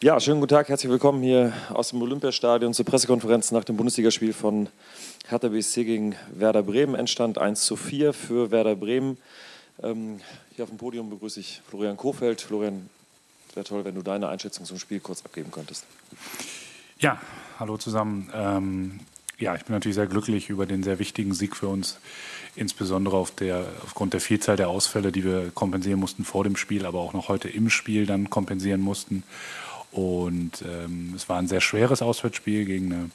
Ja, schönen guten Tag, herzlich willkommen hier aus dem Olympiastadion zur Pressekonferenz nach dem Bundesligaspiel von Hertha BSC gegen Werder Bremen. Endstand 1 zu 4 für Werder Bremen. Ähm, hier auf dem Podium begrüße ich Florian Kofeld. Florian, wäre toll, wenn du deine Einschätzung zum Spiel kurz abgeben könntest. Ja, hallo zusammen. Ähm, ja, ich bin natürlich sehr glücklich über den sehr wichtigen Sieg für uns, insbesondere auf der, aufgrund der Vielzahl der Ausfälle, die wir kompensieren mussten vor dem Spiel, aber auch noch heute im Spiel dann kompensieren mussten. Und ähm, es war ein sehr schweres Auswärtsspiel gegen eine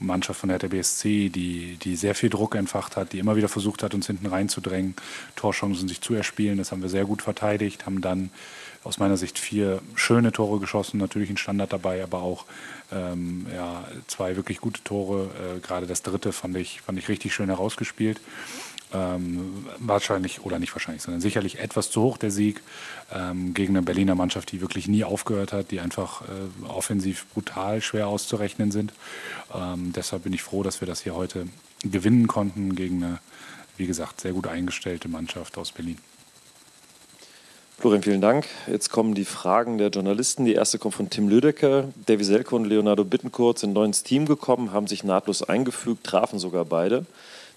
Mannschaft von der BSC, die, die sehr viel Druck entfacht hat, die immer wieder versucht hat, uns hinten reinzudrängen, Torchancen sich zu erspielen. Das haben wir sehr gut verteidigt, haben dann aus meiner Sicht vier schöne Tore geschossen, natürlich ein Standard dabei, aber auch ähm, ja, zwei wirklich gute Tore. Äh, Gerade das dritte fand ich, fand ich richtig schön herausgespielt. Ähm, wahrscheinlich, oder nicht wahrscheinlich, sondern sicherlich etwas zu hoch der Sieg ähm, gegen eine Berliner Mannschaft, die wirklich nie aufgehört hat, die einfach äh, offensiv brutal schwer auszurechnen sind. Ähm, deshalb bin ich froh, dass wir das hier heute gewinnen konnten gegen eine, wie gesagt, sehr gut eingestellte Mannschaft aus Berlin. Florian, vielen Dank. Jetzt kommen die Fragen der Journalisten. Die erste kommt von Tim Lüdecke. Davy Selke und Leonardo Bittencourt sind neu ins Team gekommen, haben sich nahtlos eingefügt, trafen sogar beide.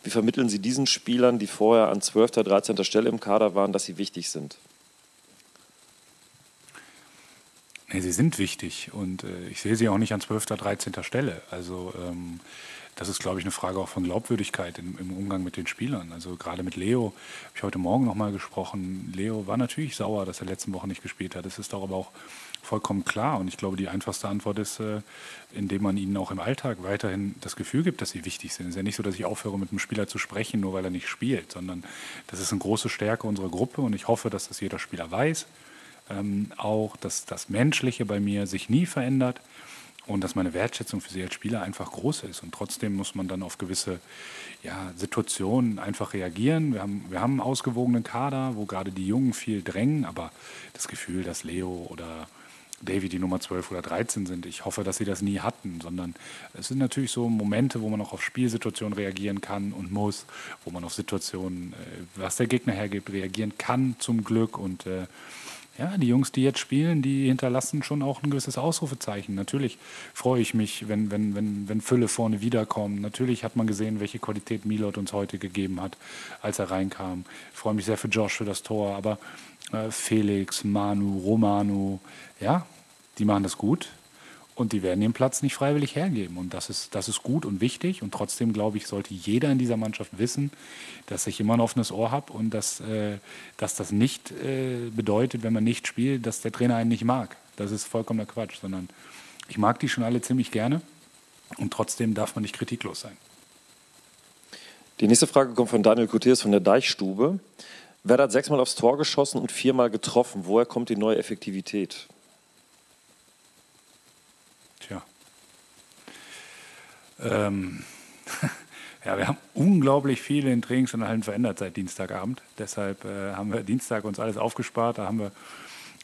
Wie vermitteln Sie diesen Spielern, die vorher an 12., 13. Stelle im Kader waren, dass sie wichtig sind? Nee, sie sind wichtig und äh, ich sehe sie auch nicht an 12., 13. Stelle. Also ähm, das ist, glaube ich, eine Frage auch von Glaubwürdigkeit im, im Umgang mit den Spielern. Also gerade mit Leo habe ich heute Morgen nochmal gesprochen. Leo war natürlich sauer, dass er letzte Woche nicht gespielt hat. Das ist doch aber auch vollkommen klar. Und ich glaube, die einfachste Antwort ist, äh, indem man ihnen auch im Alltag weiterhin das Gefühl gibt, dass sie wichtig sind. Es ist ja nicht so, dass ich aufhöre, mit einem Spieler zu sprechen, nur weil er nicht spielt, sondern das ist eine große Stärke unserer Gruppe und ich hoffe, dass das jeder Spieler weiß. Ähm, auch, dass das Menschliche bei mir sich nie verändert und dass meine Wertschätzung für sie als Spieler einfach groß ist. Und trotzdem muss man dann auf gewisse ja, Situationen einfach reagieren. Wir haben, wir haben einen ausgewogenen Kader, wo gerade die Jungen viel drängen, aber das Gefühl, dass Leo oder Davy die Nummer 12 oder 13 sind. Ich hoffe, dass sie das nie hatten, sondern es sind natürlich so Momente, wo man auch auf Spielsituationen reagieren kann und muss, wo man auf Situationen, äh, was der Gegner hergibt, reagieren kann zum Glück und äh, ja, die Jungs, die jetzt spielen, die hinterlassen schon auch ein gewisses Ausrufezeichen. Natürlich freue ich mich, wenn, wenn, wenn, wenn Fülle vorne wiederkommen. Natürlich hat man gesehen, welche Qualität Milot uns heute gegeben hat, als er reinkam. Ich freue mich sehr für Josh für das Tor, aber äh, Felix, Manu, Romano, ja, die machen das gut und die werden den Platz nicht freiwillig hergeben. Und das ist, das ist gut und wichtig. Und trotzdem, glaube ich, sollte jeder in dieser Mannschaft wissen, dass ich immer ein offenes Ohr habe und dass, äh, dass das nicht äh, bedeutet, wenn man nicht spielt, dass der Trainer einen nicht mag. Das ist vollkommener Quatsch, sondern ich mag die schon alle ziemlich gerne. Und trotzdem darf man nicht kritiklos sein. Die nächste Frage kommt von Daniel Kutiers von der Deichstube. Werder hat sechsmal aufs Tor geschossen und viermal getroffen. Woher kommt die neue Effektivität? Ähm, ja, wir haben unglaublich viel in Trainings und Hallen verändert seit Dienstagabend. Deshalb äh, haben wir Dienstag uns alles aufgespart. Da haben wir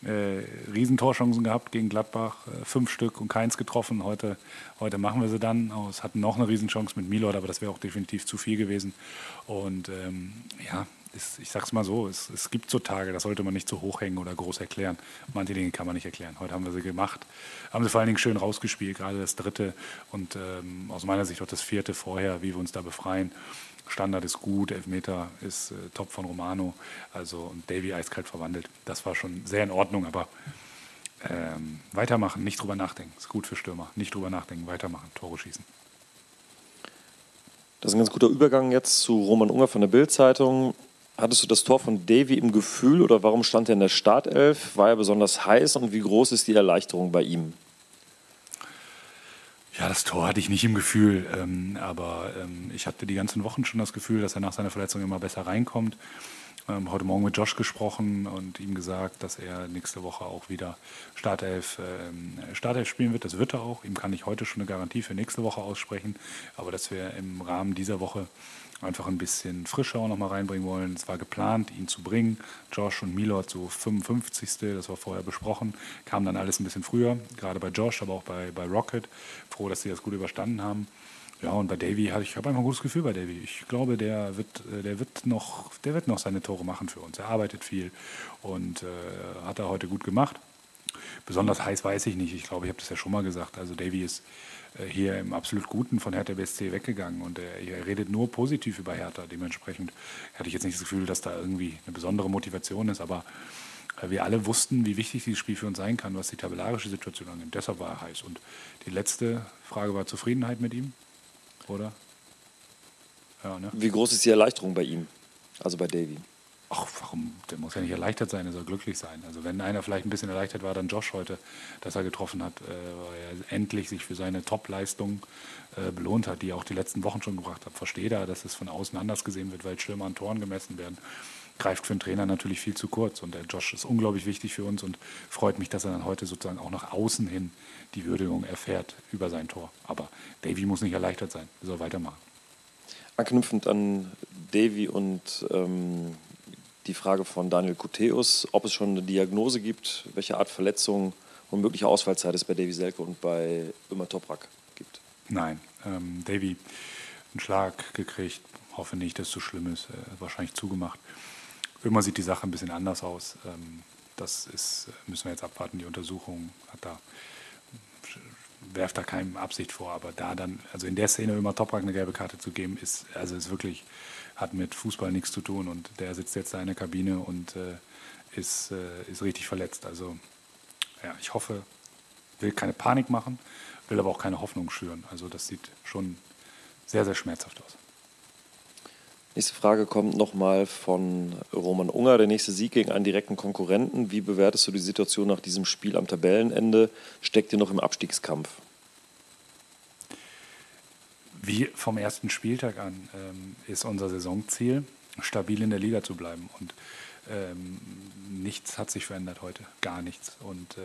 äh, Riesentorchancen gehabt gegen Gladbach, äh, fünf Stück und keins getroffen. Heute, heute machen wir sie dann. Es hatten noch eine Riesenchance mit Milord, aber das wäre auch definitiv zu viel gewesen. Und ähm, ja, ist, ich sag's mal so, es, es, gibt so Tage, das sollte man nicht zu hoch hängen oder groß erklären. Manche Dinge kann man nicht erklären. Heute haben wir sie gemacht, haben sie vor allen Dingen schön rausgespielt, gerade das dritte und ähm, aus meiner Sicht auch das vierte vorher, wie wir uns da befreien. Standard ist gut, Elfmeter ist äh, top von Romano, also und Davy eiskalt verwandelt. Das war schon sehr in Ordnung, aber ähm, weitermachen, nicht drüber nachdenken. Ist gut für Stürmer. Nicht drüber nachdenken, weitermachen, Tore schießen. Das ist ein ganz guter Übergang jetzt zu Roman Unger von der Bild-Zeitung. Hattest du das Tor von Davy im Gefühl oder warum stand er in der Startelf? War er besonders heiß und wie groß ist die Erleichterung bei ihm? Ja, das Tor hatte ich nicht im Gefühl, ähm, aber ähm, ich hatte die ganzen Wochen schon das Gefühl, dass er nach seiner Verletzung immer besser reinkommt. Ähm, heute Morgen mit Josh gesprochen und ihm gesagt, dass er nächste Woche auch wieder Startelf, äh, Startelf spielen wird. Das wird er auch. Ihm kann ich heute schon eine Garantie für nächste Woche aussprechen, aber dass wir im Rahmen dieser Woche einfach ein bisschen Frische auch nochmal reinbringen wollen. Es war geplant, ihn zu bringen. Josh und Milord so 55. Das war vorher besprochen. Kam dann alles ein bisschen früher, gerade bei Josh, aber auch bei, bei Rocket. Froh, dass sie das gut überstanden haben. Ja, und bei Davy hatte ich habe einfach ein gutes Gefühl bei Davy. Ich glaube, der wird, äh, der wird noch, der wird noch seine Tore machen für uns. Er arbeitet viel und äh, hat er heute gut gemacht. besonders heiß weiß ich nicht. Ich glaube, ich habe das ja schon mal gesagt. Also Davy ist äh, hier im absolut Guten von Hertha BSC weggegangen und er, er, redet nur positiv über Hertha. Dementsprechend hatte ich jetzt nicht das Gefühl, dass da irgendwie eine besondere Motivation ist, aber äh, wir alle wussten, wie wichtig dieses Spiel für uns sein kann, was die tabellarische Situation angeht. Deshalb war er heiß. Und die letzte Frage war Zufriedenheit mit ihm, oder? Ja, ne? Wie groß ist die Erleichterung bei ihm, also bei Davy? ach, warum, der muss ja nicht erleichtert sein, er soll glücklich sein. Also wenn einer vielleicht ein bisschen erleichtert war, dann Josh heute, dass er getroffen hat, äh, weil er endlich sich für seine Top-Leistung äh, belohnt hat, die er auch die letzten Wochen schon gebracht hat. Verstehe da, dass es von außen anders gesehen wird, weil Stürmer an Toren gemessen werden. Greift für einen Trainer natürlich viel zu kurz. Und der Josh ist unglaublich wichtig für uns und freut mich, dass er dann heute sozusagen auch nach außen hin die Würdigung erfährt über sein Tor. Aber Davy muss nicht erleichtert sein, er soll weitermachen. Anknüpfend an Davy und ähm, die Frage von Daniel Kuteus, ob es schon eine Diagnose gibt, welche Art Verletzung und mögliche Ausfallzeit es bei Davy Selke und bei Ömer Toprak gibt. Nein, ähm, Davy einen Schlag gekriegt, hoffe nicht, dass es so schlimm ist, äh, wahrscheinlich zugemacht. Ömer sieht die Sache ein bisschen anders aus. Ähm, das ist, müssen wir jetzt abwarten. Die Untersuchung hat da werft da keinem Absicht vor, aber da dann, also in der Szene immer Toprak eine gelbe Karte zu geben, ist, also ist wirklich hat mit Fußball nichts zu tun und der sitzt jetzt da in der Kabine und äh, ist, äh, ist richtig verletzt. Also ja, ich hoffe, will keine Panik machen, will aber auch keine Hoffnung schüren. Also das sieht schon sehr, sehr schmerzhaft aus. Nächste Frage kommt nochmal von Roman Unger. Der nächste Sieg gegen einen direkten Konkurrenten. Wie bewertest du die Situation nach diesem Spiel am Tabellenende? Steckt ihr noch im Abstiegskampf? wie vom ersten Spieltag an ähm, ist unser Saisonziel, stabil in der Liga zu bleiben. Und ähm, nichts hat sich verändert heute, gar nichts. Und äh,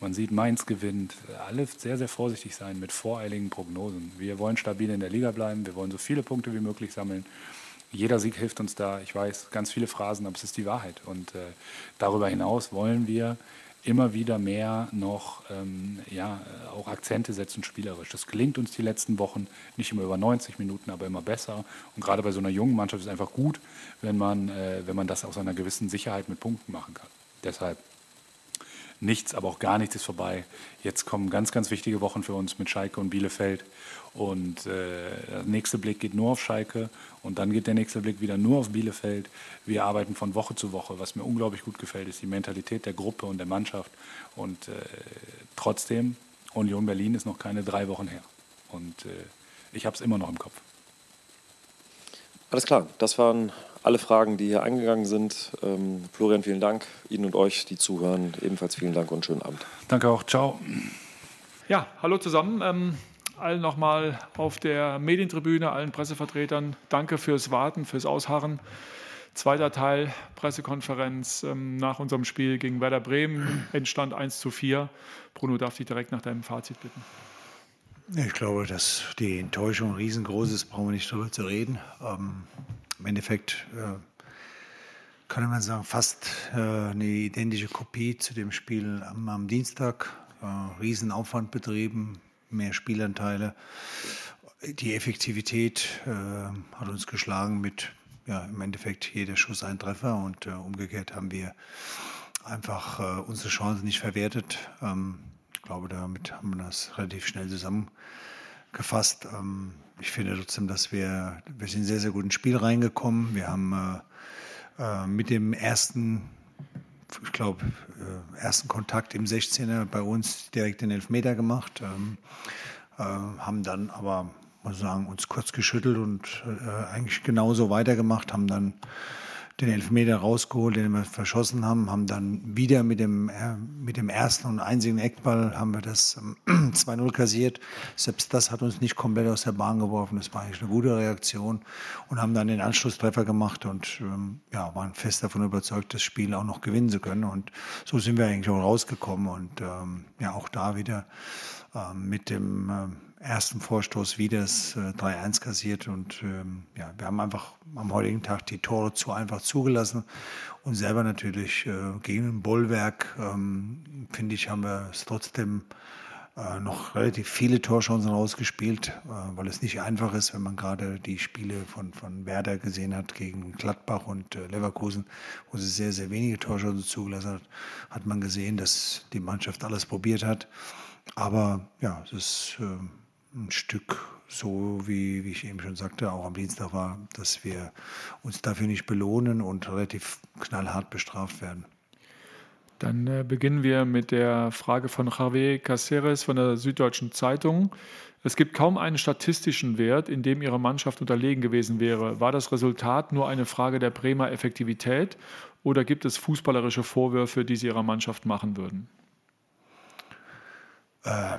man sieht, Mainz gewinnt. Alle sehr, sehr vorsichtig sein mit voreiligen Prognosen. Wir wollen stabil in der Liga bleiben, wir wollen so viele Punkte wie möglich sammeln. Jeder Sieg hilft uns da. Ich weiß, ganz viele Phrasen, aber es ist die Wahrheit. Und äh, darüber hinaus wollen wir immer wieder mehr noch ähm, ja, auch Akzente setzen spielerisch. Das gelingt uns die letzten Wochen nicht immer über 90 Minuten, aber immer besser. Und gerade bei so einer jungen Mannschaft ist es einfach gut, wenn man, äh, wenn man das aus einer gewissen Sicherheit mit Punkten machen kann. Deshalb nichts, aber auch gar nichts ist vorbei. Jetzt kommen ganz, ganz wichtige Wochen für uns mit Schalke und Bielefeld. Und äh, der nächste Blick geht nur auf Schalke und dann geht der nächste Blick wieder nur auf Bielefeld. Wir arbeiten von Woche zu Woche. Was mir unglaublich gut gefällt, ist die Mentalität der Gruppe und der Mannschaft. Und äh, trotzdem, Union Berlin ist noch keine drei Wochen her. Und äh, ich habe es immer noch im Kopf. Alles klar, das waren alle Fragen, die hier eingegangen sind. Ähm, Florian, vielen Dank. Ihnen und euch, die zuhören, ebenfalls vielen Dank und schönen Abend. Danke auch. Ciao. Ja, hallo zusammen. Ähm, allen nochmal auf der Medientribüne, allen Pressevertretern. Danke fürs Warten, fürs Ausharren. Zweiter Teil, Pressekonferenz ähm, nach unserem Spiel gegen Werder Bremen, Endstand 1 zu 4. Bruno, darf dich direkt nach deinem Fazit bitten. Ich glaube, dass die Enttäuschung riesengroß ist, brauchen wir nicht darüber zu reden. Ähm, Im Endeffekt äh, kann man sagen, fast äh, eine identische Kopie zu dem Spiel am, am Dienstag. Äh, Riesenaufwand betrieben, mehr Spielanteile. Die Effektivität äh, hat uns geschlagen mit ja, im Endeffekt jeder Schuss ein Treffer und äh, umgekehrt haben wir einfach äh, unsere Chancen nicht verwertet. Ähm, glaube, damit haben wir das relativ schnell zusammengefasst. Ähm, ich finde trotzdem, dass wir, wir sind sehr, sehr gut ins Spiel reingekommen. Wir haben äh, äh mit dem ersten ich glaube, äh, ersten Kontakt im 16er bei uns direkt den Elfmeter gemacht. Ähm, äh, haben dann aber, muss sagen, uns kurz geschüttelt und äh, eigentlich genauso weitergemacht, haben dann den Elfmeter rausgeholt, den wir verschossen haben, haben dann wieder mit dem, äh, mit dem ersten und einzigen Eckball haben wir das ähm, 2-0 kassiert. Selbst das hat uns nicht komplett aus der Bahn geworfen. Das war eigentlich eine gute Reaktion und haben dann den Anschlusstreffer gemacht und ähm, ja, waren fest davon überzeugt, das Spiel auch noch gewinnen zu können. Und so sind wir eigentlich auch rausgekommen und ähm, ja, auch da wieder ähm, mit dem ähm, ersten Vorstoß wieder das äh, 3-1 kassiert. Und ähm, ja, wir haben einfach am heutigen Tag die Tore zu einfach zugelassen und selber natürlich äh, gegen ein Bollwerk, ähm, finde ich, haben wir es trotzdem äh, noch relativ viele Torchancen rausgespielt, äh, weil es nicht einfach ist, wenn man gerade die Spiele von, von Werder gesehen hat gegen Gladbach und äh, Leverkusen, wo sie sehr, sehr wenige Torchancen zugelassen hat, hat man gesehen, dass die Mannschaft alles probiert hat. Aber ja, es ist äh, ein Stück so, wie, wie ich eben schon sagte, auch am Dienstag war, dass wir uns dafür nicht belohnen und relativ knallhart bestraft werden. Dann äh, beginnen wir mit der Frage von Javier Caceres von der Süddeutschen Zeitung. Es gibt kaum einen statistischen Wert, in dem Ihre Mannschaft unterlegen gewesen wäre. War das Resultat nur eine Frage der Bremer Effektivität oder gibt es fußballerische Vorwürfe, die Sie Ihrer Mannschaft machen würden? Äh,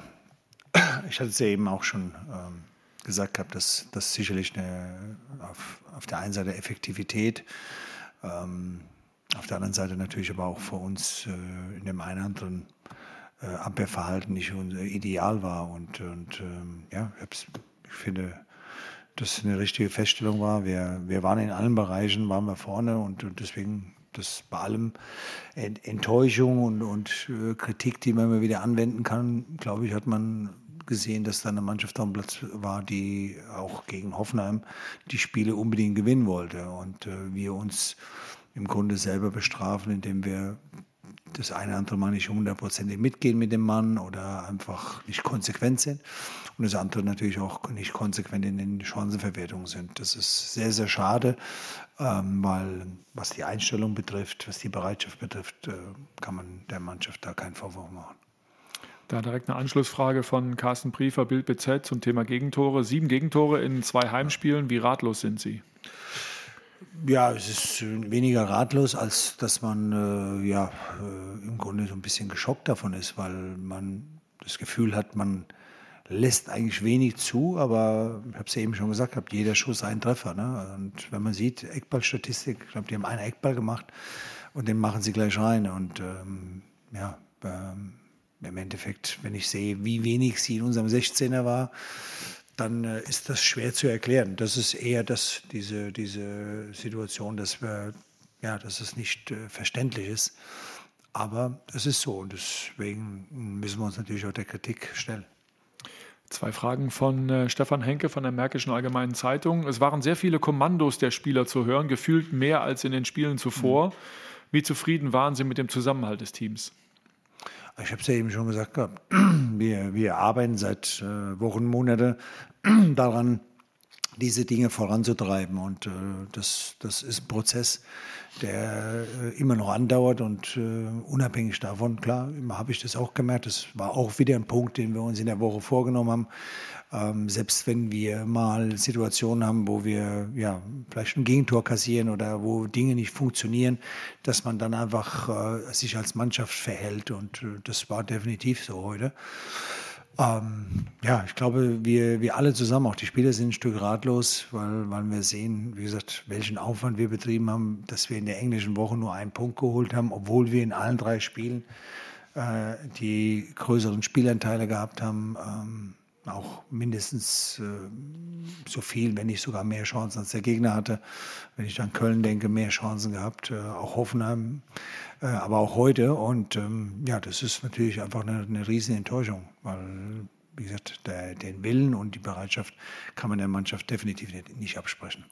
ich hatte es ja eben auch schon ähm, gesagt gehabt, dass das sicherlich eine, auf, auf der einen Seite Effektivität ähm, auf der anderen Seite natürlich aber auch für uns äh, in dem einen oder anderen äh, Abwehrverhalten nicht unser Ideal war. Und, und ähm, ja, ich finde, dass es eine richtige Feststellung war. Wir, wir waren in allen Bereichen, waren wir vorne und, und deswegen das bei allem Enttäuschung und, und äh, Kritik, die man immer wieder anwenden kann, glaube ich, hat man gesehen, dass da eine Mannschaft am Platz war, die auch gegen Hoffenheim die Spiele unbedingt gewinnen wollte. Und äh, wir uns im Grunde selber bestrafen, indem wir das eine oder andere Mal nicht hundertprozentig mitgehen mit dem Mann oder einfach nicht konsequent sind. Und das andere natürlich auch nicht konsequent in den Chancenverwertungen sind. Das ist sehr, sehr schade, ähm, weil was die Einstellung betrifft, was die Bereitschaft betrifft, äh, kann man der Mannschaft da keinen Vorwurf machen. Da direkt eine Anschlussfrage von Carsten Briefer, Bild BZ zum Thema Gegentore. Sieben Gegentore in zwei Heimspielen. Wie ratlos sind Sie? Ja, es ist weniger ratlos, als dass man äh, ja äh, im Grunde so ein bisschen geschockt davon ist, weil man das Gefühl hat, man lässt eigentlich wenig zu, aber ich habe es ja eben schon gesagt, hat jeder Schuss einen Treffer. Ne? Und wenn man sieht, Eckballstatistik, ich glaube, die haben einen Eckball gemacht und den machen sie gleich rein. Und ähm, ja, ähm, im Endeffekt, wenn ich sehe, wie wenig sie in unserem 16er war, dann äh, ist das schwer zu erklären. Das ist eher das, diese, diese Situation, dass, wir, ja, dass es nicht äh, verständlich ist. Aber es ist so und deswegen müssen wir uns natürlich auch der Kritik stellen. Zwei Fragen von äh, Stefan Henke von der Märkischen Allgemeinen Zeitung. Es waren sehr viele Kommandos der Spieler zu hören, gefühlt mehr als in den Spielen zuvor. Mhm. Wie zufrieden waren Sie mit dem Zusammenhalt des Teams? Ich habe es ja eben schon gesagt. Wir, wir arbeiten seit äh, Wochen, Monaten daran, diese Dinge voranzutreiben. Und äh, das, das ist ein Prozess, der äh, immer noch andauert und unabhängig davon, klar, habe ich das auch gemerkt. Das war auch wieder ein Punkt, den wir uns in der Woche vorgenommen haben. Ähm, selbst wenn wir mal Situationen haben, wo wir ja vielleicht ein Gegentor kassieren oder wo Dinge nicht funktionieren, dass man dann einfach äh, sich als Mannschaft verhält. Und äh, das war definitiv so heute. Ähm, ja, ich glaube, wir, wir alle zusammen, auch die Spieler sind ein Stück ratlos, weil, weil wir sehen, wie gesagt, welchen Aufwand wir betrieben haben, dass wir in der englischen Woche nur einen Punkt geholt haben, obwohl wir in allen drei Spielen äh, die größeren Spielanteile gehabt haben. Ähm, auch mindestens äh, so viel, wenn nicht sogar mehr Chancen als der Gegner hatte. Wenn ich an Köln denke, mehr Chancen gehabt, äh, auch Hoffenheim, äh, aber auch heute. Und ähm, ja, das ist natürlich einfach eine, eine riesen Enttäuschung, weil, wie gesagt, der, den Willen und die Bereitschaft kann man der Mannschaft definitiv nicht, nicht absprechen.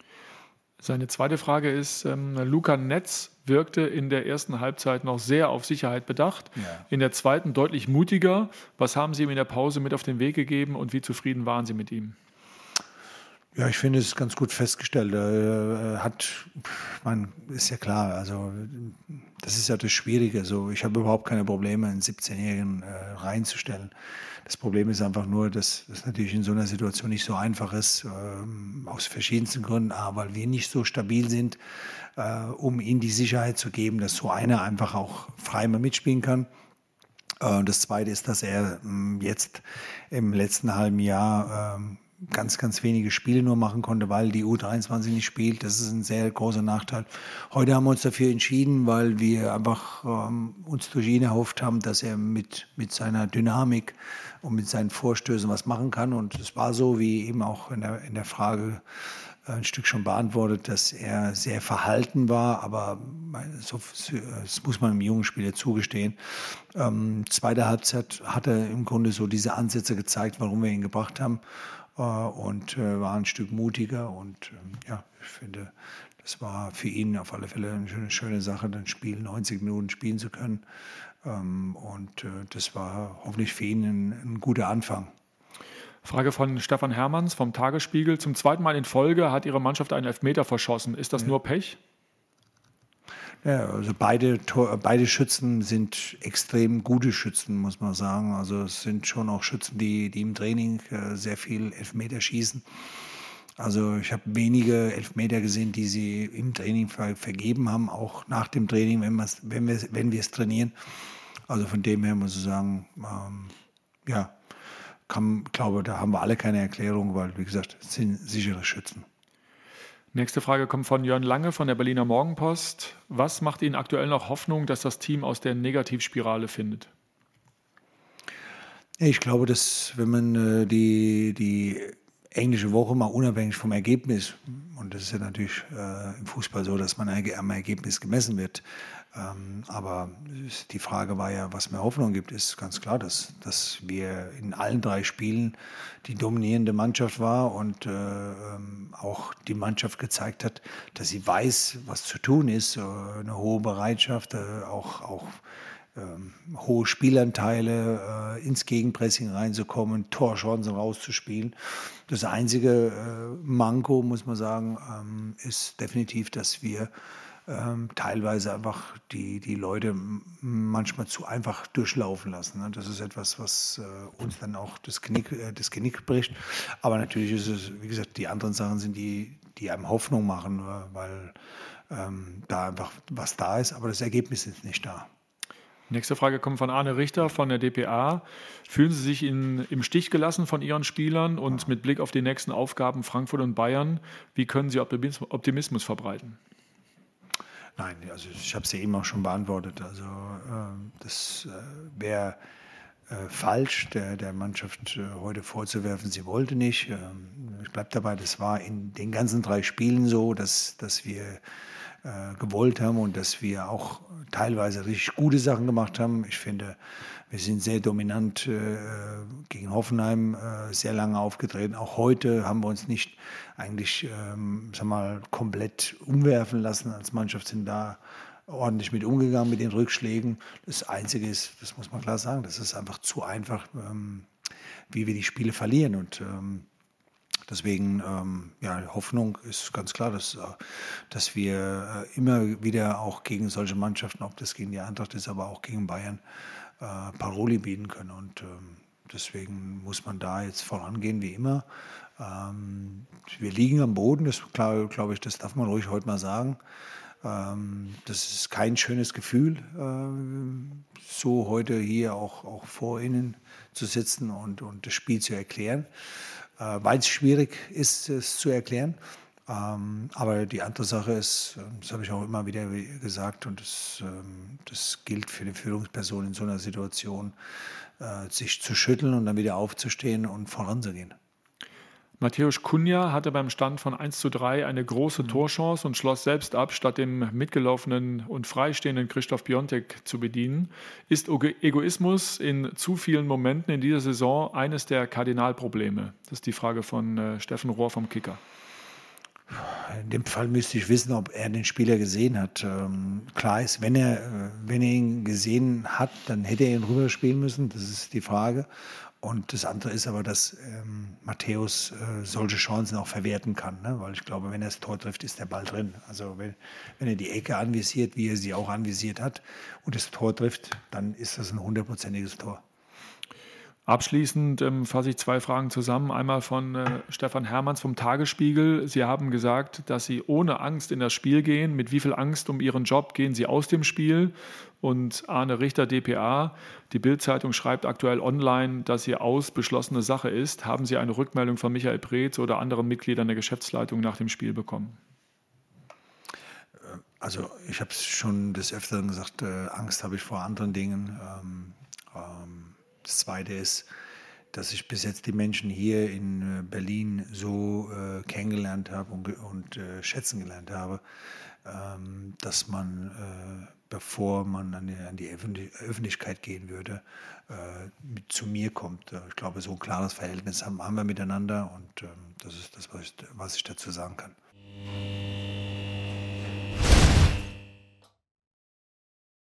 Seine zweite Frage ist, ähm, Luca Netz wirkte in der ersten Halbzeit noch sehr auf Sicherheit bedacht, ja. in der zweiten deutlich mutiger. Was haben Sie ihm in der Pause mit auf den Weg gegeben und wie zufrieden waren Sie mit ihm? Ja, ich finde es ganz gut festgestellt. Er hat, man ist ja klar, also das ist ja das Schwierige. So, ich habe überhaupt keine Probleme, einen 17-Jährigen äh, reinzustellen. Das Problem ist einfach nur, dass es natürlich in so einer Situation nicht so einfach ist, äh, aus verschiedensten Gründen. A, weil wir nicht so stabil sind, äh, um ihm die Sicherheit zu geben, dass so einer einfach auch frei mal mitspielen kann. Äh, das Zweite ist, dass er ähm, jetzt im letzten halben Jahr ähm, ganz, ganz wenige Spiele nur machen konnte, weil die U23 nicht spielt. Das ist ein sehr großer Nachteil. Heute haben wir uns dafür entschieden, weil wir einfach ähm, uns durch ihn erhofft haben, dass er mit, mit seiner Dynamik und mit seinen Vorstößen was machen kann. Und es war so, wie eben auch in der, in der Frage ein Stück schon beantwortet, dass er sehr verhalten war, aber so, das muss man einem jungen Spieler zugestehen. Ähm, zweite Halbzeit hat er im Grunde so diese Ansätze gezeigt, warum wir ihn gebracht haben äh, und äh, war ein Stück mutiger und ähm, ja, ich finde, das war für ihn auf alle Fälle eine schöne, schöne Sache, dann Spiel 90 Minuten spielen zu können ähm, und äh, das war hoffentlich für ihn ein, ein guter Anfang. Frage von Stefan Hermanns vom Tagesspiegel. Zum zweiten Mal in Folge hat Ihre Mannschaft einen Elfmeter verschossen. Ist das ja. nur Pech? Ja, also beide, beide Schützen sind extrem gute Schützen, muss man sagen. Also es sind schon auch Schützen, die, die im Training äh, sehr viel Elfmeter schießen. Also ich habe wenige Elfmeter gesehen, die sie im Training ver vergeben haben, auch nach dem Training, wenn, wenn wir wenn es trainieren. Also von dem her muss ich sagen, ähm, ja, kann, glaube, da haben wir alle keine Erklärung, weil, wie gesagt, es sind sichere Schützen. Nächste Frage kommt von Jörn Lange von der Berliner Morgenpost. Was macht Ihnen aktuell noch Hoffnung, dass das Team aus der Negativspirale findet? Ich glaube, dass wenn man äh, die, die englische Woche mal unabhängig vom Ergebnis, und das ist ja natürlich äh, im Fußball so, dass man am Ergebnis gemessen wird, ähm, aber die Frage war ja, was mir Hoffnung gibt, ist ganz klar, dass, dass wir in allen drei Spielen die dominierende Mannschaft war und äh, ähm, auch die Mannschaft gezeigt hat, dass sie weiß, was zu tun ist, äh, eine hohe Bereitschaft, äh, auch, auch ähm, hohe Spielanteile äh, ins Gegenpressing reinzukommen, Torchancen rauszuspielen. Das einzige äh, Manko, muss man sagen, ähm, ist definitiv, dass wir ähm, teilweise einfach die, die Leute manchmal zu einfach durchlaufen lassen. Ne? Das ist etwas, was äh, uns dann auch das Genick, äh, das Genick bricht. Aber natürlich ist es, wie gesagt, die anderen Sachen sind die, die einem Hoffnung machen, äh, weil ähm, da einfach was da ist, aber das Ergebnis ist nicht da. Nächste Frage kommt von Arne Richter von der DPA. Fühlen Sie sich in, im Stich gelassen von Ihren Spielern und mit Blick auf die nächsten Aufgaben Frankfurt und Bayern, wie können Sie Optimismus verbreiten? Nein, also ich habe es ja eben auch schon beantwortet. Also äh, das äh, wäre äh, falsch, der, der Mannschaft äh, heute vorzuwerfen, sie wollte nicht. Ähm, ich bleibe dabei, das war in den ganzen drei Spielen so, dass, dass wir äh, gewollt haben und dass wir auch teilweise richtig gute Sachen gemacht haben. Ich finde, wir sind sehr dominant äh, gegen Hoffenheim äh, sehr lange aufgetreten. Auch heute haben wir uns nicht eigentlich ähm, sag mal, komplett umwerfen lassen als Mannschaft, sind da ordentlich mit umgegangen mit den Rückschlägen. Das Einzige ist, das muss man klar sagen, das ist einfach zu einfach, ähm, wie wir die Spiele verlieren. Und ähm, Deswegen, ähm, ja, Hoffnung ist ganz klar, dass, äh, dass wir äh, immer wieder auch gegen solche Mannschaften, ob das gegen die Eintracht ist, aber auch gegen Bayern, äh, Paroli bieten können. Und ähm, deswegen muss man da jetzt vorangehen wie immer. Ähm, wir liegen am Boden, das glaube glaub ich, das darf man ruhig heute mal sagen. Ähm, das ist kein schönes Gefühl, äh, so heute hier auch, auch vor Ihnen zu sitzen und, und das Spiel zu erklären, weil es schwierig ist, es zu erklären. Ähm, aber die andere Sache ist, ähm, das habe ich auch immer wieder gesagt, und das, ähm, das gilt für die Führungsperson in so einer Situation, äh, sich zu schütteln und dann wieder aufzustehen und voranzugehen. Matthäus Kunja hatte beim Stand von 1 zu 3 eine große mhm. Torchance und schloss selbst ab, statt dem mitgelaufenen und freistehenden Christoph Biontek zu bedienen. Ist Egoismus in zu vielen Momenten in dieser Saison eines der Kardinalprobleme? Das ist die Frage von äh, Steffen Rohr vom Kicker. In dem Fall müsste ich wissen, ob er den Spieler gesehen hat. Ähm, klar ist, wenn er, äh, wenn er ihn gesehen hat, dann hätte er ihn rüberspielen müssen. Das ist die Frage. Und das andere ist aber, dass ähm, Matthäus äh, solche Chancen auch verwerten kann. Ne? Weil ich glaube, wenn er das Tor trifft, ist der Ball drin. Also wenn, wenn er die Ecke anvisiert, wie er sie auch anvisiert hat, und das Tor trifft, dann ist das ein hundertprozentiges Tor. Abschließend ähm, fasse ich zwei Fragen zusammen. Einmal von äh, Stefan Hermanns vom Tagesspiegel. Sie haben gesagt, dass Sie ohne Angst in das Spiel gehen. Mit wie viel Angst um Ihren Job gehen Sie aus dem Spiel? Und Arne Richter, dpa, die Bildzeitung schreibt aktuell online, dass Ihr Aus beschlossene Sache ist. Haben Sie eine Rückmeldung von Michael Preetz oder anderen Mitgliedern der Geschäftsleitung nach dem Spiel bekommen? Also ich habe es schon des Öfteren gesagt, äh, Angst habe ich vor anderen Dingen. Ähm, ähm, das Zweite ist, dass ich bis jetzt die Menschen hier in äh, Berlin so äh, kennengelernt habe und, und äh, schätzen gelernt habe, ähm, dass man, äh, bevor man an die, an die, Öffentlichkeit gehen würde, äh, zu mir kommt. Ich glaube, so ein klares Verhältnis haben, haben wir miteinander und ähm, das ist das, was ich, was ich dazu sagen kann.